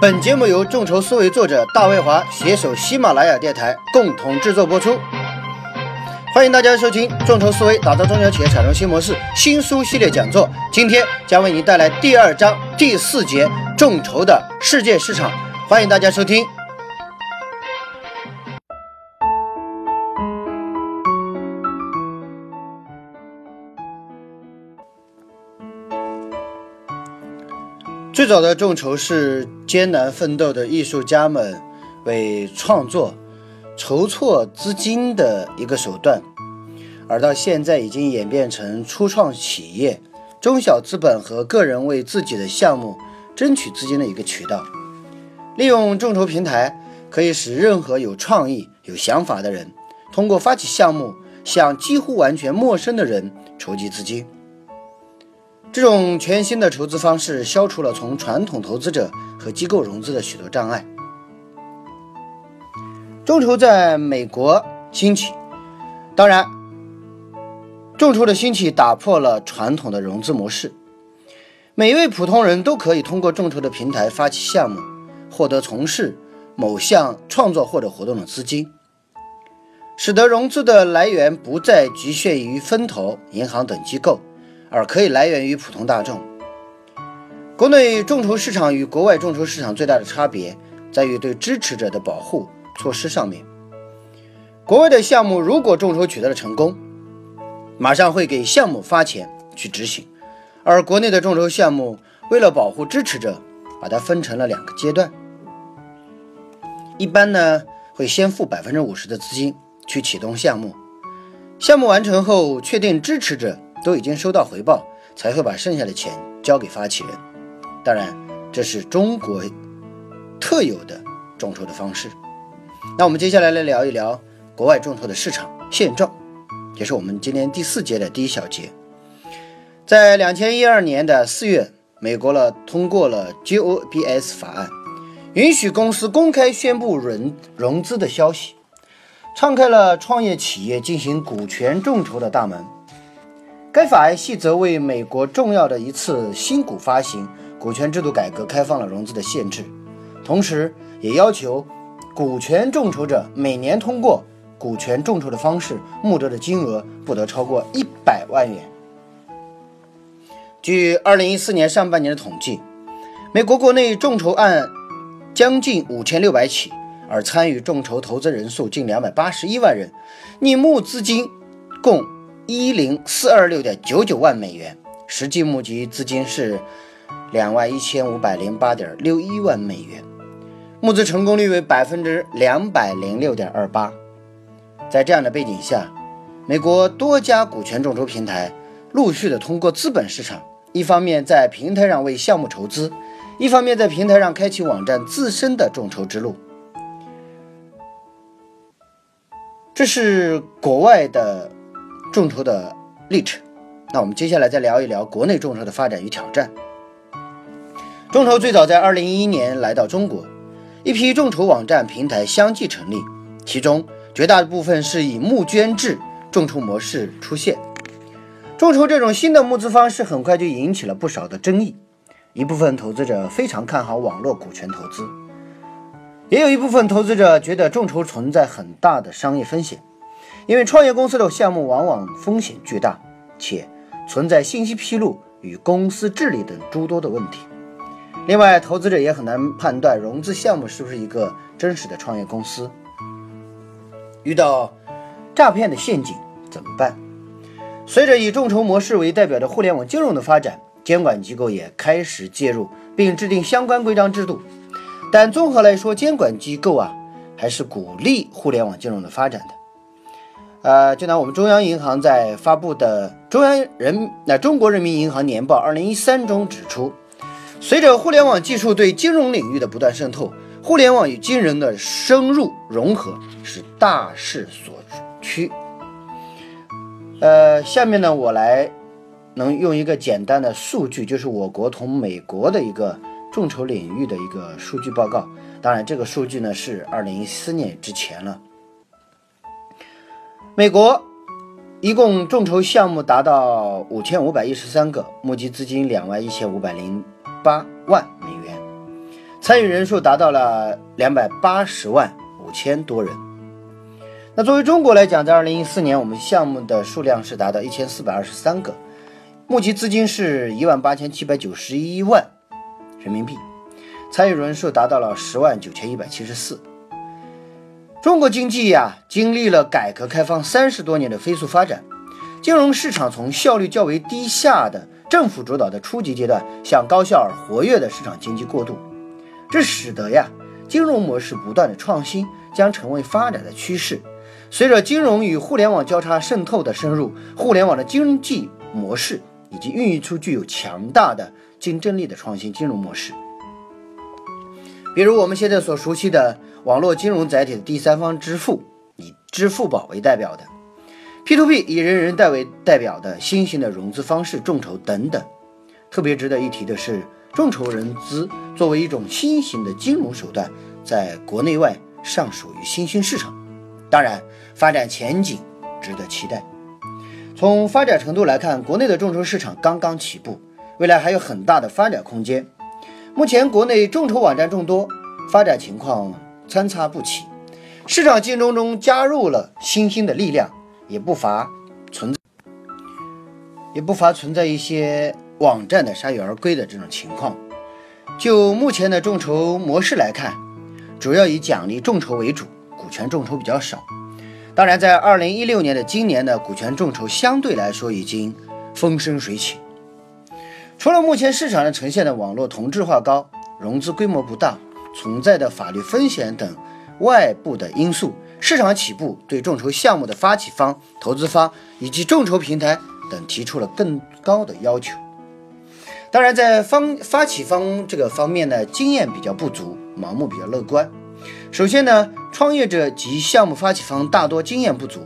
本节目由众筹思维作者大卫华携手喜马拉雅电台共同制作播出。欢迎大家收听众筹思维打造中小企业产生新模式新书系列讲座。今天将为您带来第二章第四节众筹的世界市场。欢迎大家收听。最早的众筹是艰难奋斗的艺术家们为创作筹措资金的一个手段，而到现在已经演变成初创企业、中小资本和个人为自己的项目争取资金的一个渠道。利用众筹平台，可以使任何有创意、有想法的人通过发起项目，向几乎完全陌生的人筹集资金。这种全新的筹资方式消除了从传统投资者和机构融资的许多障碍。众筹在美国兴起，当然，众筹的兴起打破了传统的融资模式。每一位普通人都可以通过众筹的平台发起项目，获得从事某项创作或者活动的资金，使得融资的来源不再局限于分投、银行等机构。而可以来源于普通大众。国内众筹市场与国外众筹市场最大的差别在于对支持者的保护措施上面。国外的项目如果众筹取得了成功，马上会给项目发钱去执行，而国内的众筹项目为了保护支持者，把它分成了两个阶段。一般呢会先付百分之五十的资金去启动项目，项目完成后确定支持者。都已经收到回报，才会把剩下的钱交给发起人。当然，这是中国特有的众筹的方式。那我们接下来来聊一聊国外众筹的市场现状，也是我们今天第四节的第一小节。在两千一二年的四月，美国了通过了 GOBS 法案，允许公司公开宣布融融资的消息，敞开了创业企业进行股权众筹的大门。该法案细则为美国重要的一次新股发行股权制度改革开放了融资的限制，同时也要求股权众筹者每年通过股权众筹的方式募得的金额不得超过一百万元。据二零一四年上半年的统计，美国国内众筹案将近五千六百起，而参与众筹投资人数近两百八十一万人，拟募资金共。一零四二六点九九万美元，实际募集资金是两万一千五百零八点六一万美元，募资成功率为百分之两百零六点二八。在这样的背景下，美国多家股权众筹平台陆续的通过资本市场，一方面在平台上为项目筹资，一方面在平台上开启网站自身的众筹之路。这是国外的。众筹的历程，那我们接下来再聊一聊国内众筹的发展与挑战。众筹最早在二零一一年来到中国，一批众筹网站平台相继成立，其中绝大部分是以募捐制众筹模式出现。众筹这种新的募资方式很快就引起了不少的争议，一部分投资者非常看好网络股权投资，也有一部分投资者觉得众筹存在很大的商业风险。因为创业公司的项目往往风险巨大，且存在信息披露与公司治理等诸多的问题。另外，投资者也很难判断融资项目是不是一个真实的创业公司。遇到诈骗的陷阱怎么办？随着以众筹模式为代表的互联网金融的发展，监管机构也开始介入并制定相关规章制度。但综合来说，监管机构啊还是鼓励互联网金融的发展的。呃，就拿我们中央银行在发布的《中央人那中国人民银行年报》二零一三中指出，随着互联网技术对金融领域的不断渗透，互联网与金融的深入融合是大势所趋。呃，下面呢，我来能用一个简单的数据，就是我国同美国的一个众筹领域的一个数据报告。当然，这个数据呢是二零一四年之前了。美国一共众筹项目达到五千五百一十三个，募集资金两万一千五百零八万美元。参与人数达到了两百八十万五千多人。那作为中国来讲，在二零一四年，我们项目的数量是达到一千四百二十三个，募集资金是一万八千七百九十一万人民币，参与人数达到了十万九千一百七十四。中国经济呀，经历了改革开放三十多年的飞速发展，金融市场从效率较为低下的政府主导的初级阶段，向高效而活跃的市场经济过渡，这使得呀，金融模式不断的创新将成为发展的趋势。随着金融与互联网交叉渗透的深入，互联网的经济模式以及孕育出具有强大的竞争力的创新金融模式，比如我们现在所熟悉的网络金融载体的第三方支付，以支付宝为代表的 P2P，以人人贷为代表的新型的融资方式众筹等等。特别值得一提的是，众筹融资作为一种新型的金融手段，在国内外尚属于新兴市场。当然，发展前景值得期待。从发展程度来看，国内的众筹市场刚刚起步，未来还有很大的发展空间。目前国内众筹网站众多，发展情况参差不齐，市场竞争中加入了新兴的力量，也不乏存在，也不乏存在一些网站的铩羽而归的这种情况。就目前的众筹模式来看，主要以奖励众筹为主。股权众筹比较少，当然，在二零一六年的今年的股权众筹相对来说已经风生水起。除了目前市场上呈现的网络同质化高、融资规模不大、存在的法律风险等外部的因素，市场起步对众筹项目的发起方、投资方以及众筹平台等提出了更高的要求。当然，在方发起方这个方面呢，经验比较不足，盲目比较乐观。首先呢，创业者及项目发起方大多经验不足。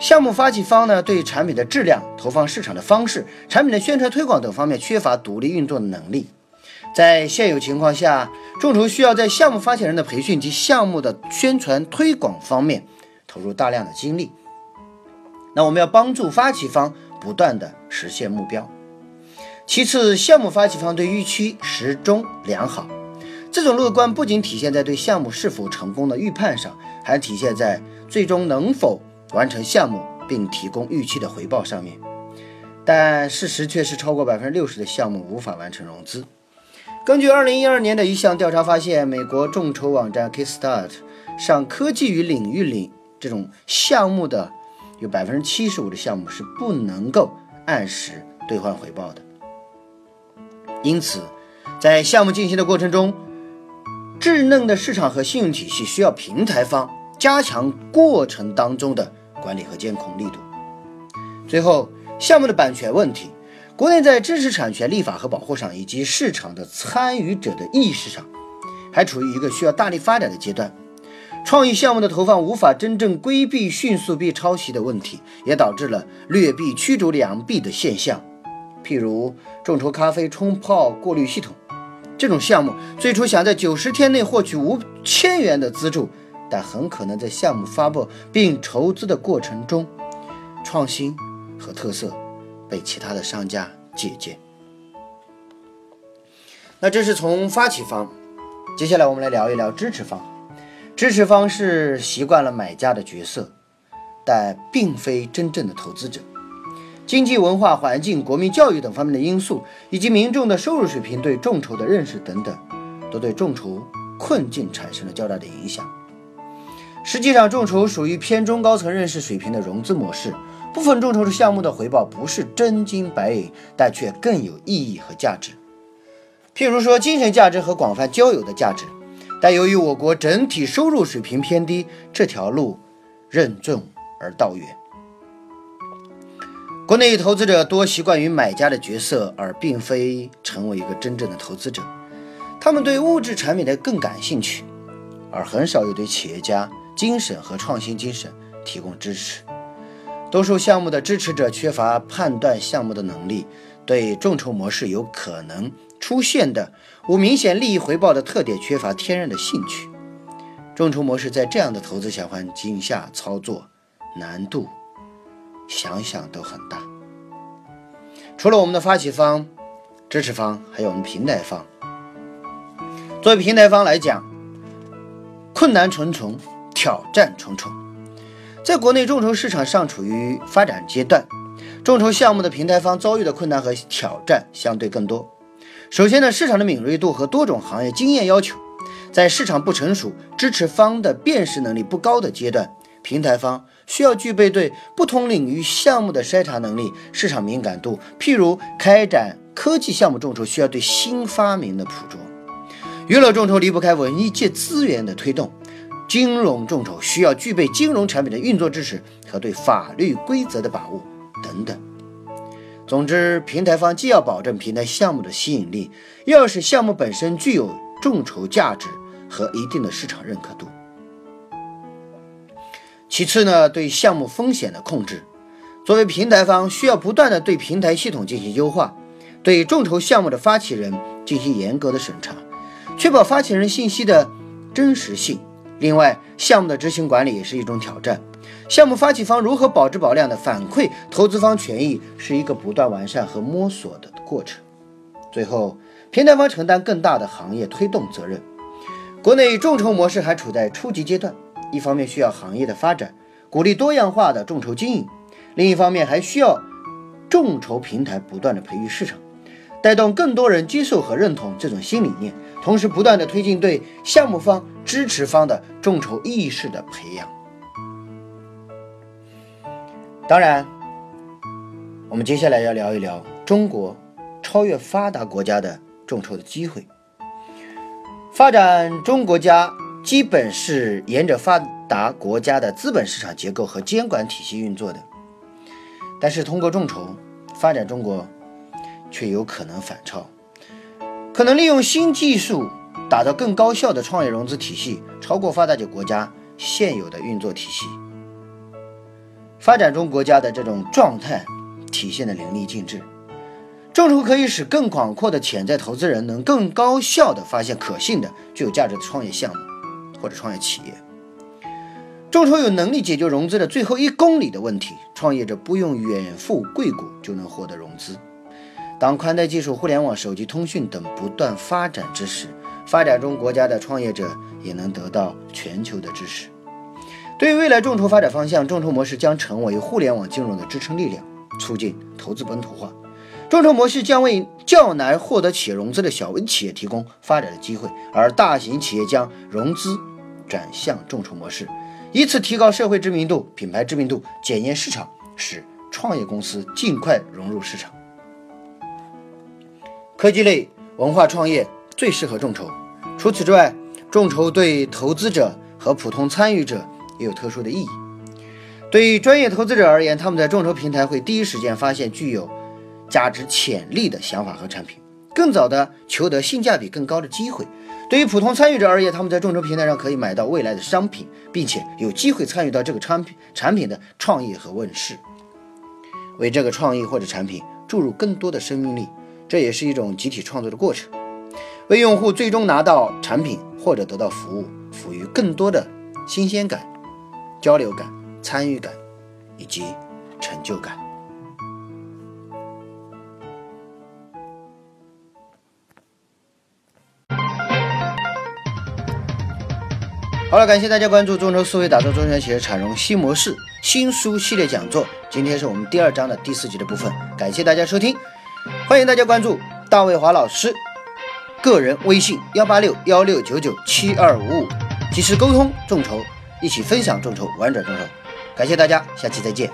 项目发起方呢，对产品的质量、投放市场的方式、产品的宣传推广等方面缺乏独立运作的能力。在现有情况下，众筹需要在项目发起人的培训及项目的宣传推广方面投入大量的精力。那我们要帮助发起方不断的实现目标。其次，项目发起方对预期始终良好。这种乐观不仅体现在对项目是否成功的预判上，还体现在最终能否完成项目并提供预期的回报上面。但事实却是，超过百分之六十的项目无法完成融资。根据二零一二年的一项调查发现，美国众筹网站 Kickstart 上科技与领域领这种项目的有百分之七十五的项目是不能够按时兑换回报的。因此，在项目进行的过程中，稚嫩的市场和信用体系需要平台方加强过程当中的管理和监控力度。最后，项目的版权问题，国内在知识产权立法和保护上，以及市场的参与者的意识上，还处于一个需要大力发展的阶段。创意项目的投放无法真正规避迅速被抄袭的问题，也导致了劣币驱逐良币的现象。譬如众筹咖啡冲泡过滤系统。这种项目最初想在九十天内获取五千元的资助，但很可能在项目发布并筹资的过程中，创新和特色被其他的商家借鉴。那这是从发起方，接下来我们来聊一聊支持方。支持方是习惯了买家的角色，但并非真正的投资者。经济、文化环境、国民教育等方面的因素，以及民众的收入水平、对众筹的认识等等，都对众筹困境产生了较大的影响。实际上，众筹属于偏中高层认识水平的融资模式，部分众筹的项目的回报不是真金白银，但却更有意义和价值。譬如说，精神价值和广泛交友的价值。但由于我国整体收入水平偏低，这条路任重而道远。国内投资者多习惯于买家的角色，而并非成为一个真正的投资者。他们对物质产品的更感兴趣，而很少有对企业家精神和创新精神提供支持。多数项目的支持者缺乏判断项目的能力，对众筹模式有可能出现的无明显利益回报的特点缺乏天然的兴趣。众筹模式在这样的投资小环境下操作难度。想想都很大。除了我们的发起方、支持方，还有我们平台方。作为平台方来讲，困难重重，挑战重重。在国内众筹市场尚处于发展阶段，众筹项目的平台方遭遇的困难和挑战相对更多。首先呢，市场的敏锐度和多种行业经验要求，在市场不成熟、支持方的辨识能力不高的阶段，平台方需要具备对不同领域项目的筛查能力、市场敏感度。譬如开展科技项目众筹，需要对新发明的捕捉；娱乐众筹离不开文艺界资源的推动。金融众筹需要具备金融产品的运作知识和对法律规则的把握等等。总之，平台方既要保证平台项目的吸引力，又要使项目本身具有众筹价值和一定的市场认可度。其次呢，对项目风险的控制，作为平台方需要不断的对平台系统进行优化，对众筹项目的发起人进行严格的审查，确保发起人信息的真实性。另外，项目的执行管理也是一种挑战。项目发起方如何保质保量的反馈投资方权益，是一个不断完善和摸索的过程。最后，平台方承担更大的行业推动责任。国内众筹模式还处在初级阶段，一方面需要行业的发展，鼓励多样化的众筹经营；另一方面还需要众筹平台不断的培育市场，带动更多人接受和认同这种新理念。同时，不断的推进对项目方、支持方的众筹意识的培养。当然，我们接下来要聊一聊中国超越发达国家的众筹的机会。发展中国家基本是沿着发达国家的资本市场结构和监管体系运作的，但是通过众筹发展中国，却有可能反超。可能利用新技术打造更高效的创业融资体系，超过发达国家现有的运作体系。发展中国家的这种状态体现的淋漓尽致。众筹可以使更广阔的潜在投资人能更高效地发现可信的、具有价值的创业项目或者创业企业。众筹有能力解决融资的最后一公里的问题，创业者不用远赴贵谷就能获得融资。当宽带技术、互联网、手机通讯等不断发展之时，发展中国家的创业者也能得到全球的支持。对于未来众筹发展方向，众筹模式将成为互联网金融的支撑力量，促进投资本土化。众筹模式将为较难获得企业融资的小微企业提供发展的机会，而大型企业将融资转向众筹模式，以此提高社会知名度、品牌知名度，检验市场，使创业公司尽快融入市场。科技类文化创业最适合众筹。除此之外，众筹对投资者和普通参与者也有特殊的意义。对于专业投资者而言，他们在众筹平台会第一时间发现具有价值潜力的想法和产品，更早的求得性价比更高的机会。对于普通参与者而言，他们在众筹平台上可以买到未来的商品，并且有机会参与到这个产品产品的创业和问世，为这个创意或者产品注入更多的生命力。这也是一种集体创作的过程，为用户最终拿到产品或者得到服务，赋予更多的新鲜感、交流感、参与感以及成就感。好了，感谢大家关注众筹思维，打造中小企业产融新模式新书系列讲座。今天是我们第二章的第四集的部分，感谢大家收听。欢迎大家关注大卫华老师个人微信幺八六幺六九九七二五五，及时沟通众筹，一起分享众筹，玩转众筹。感谢大家，下期再见。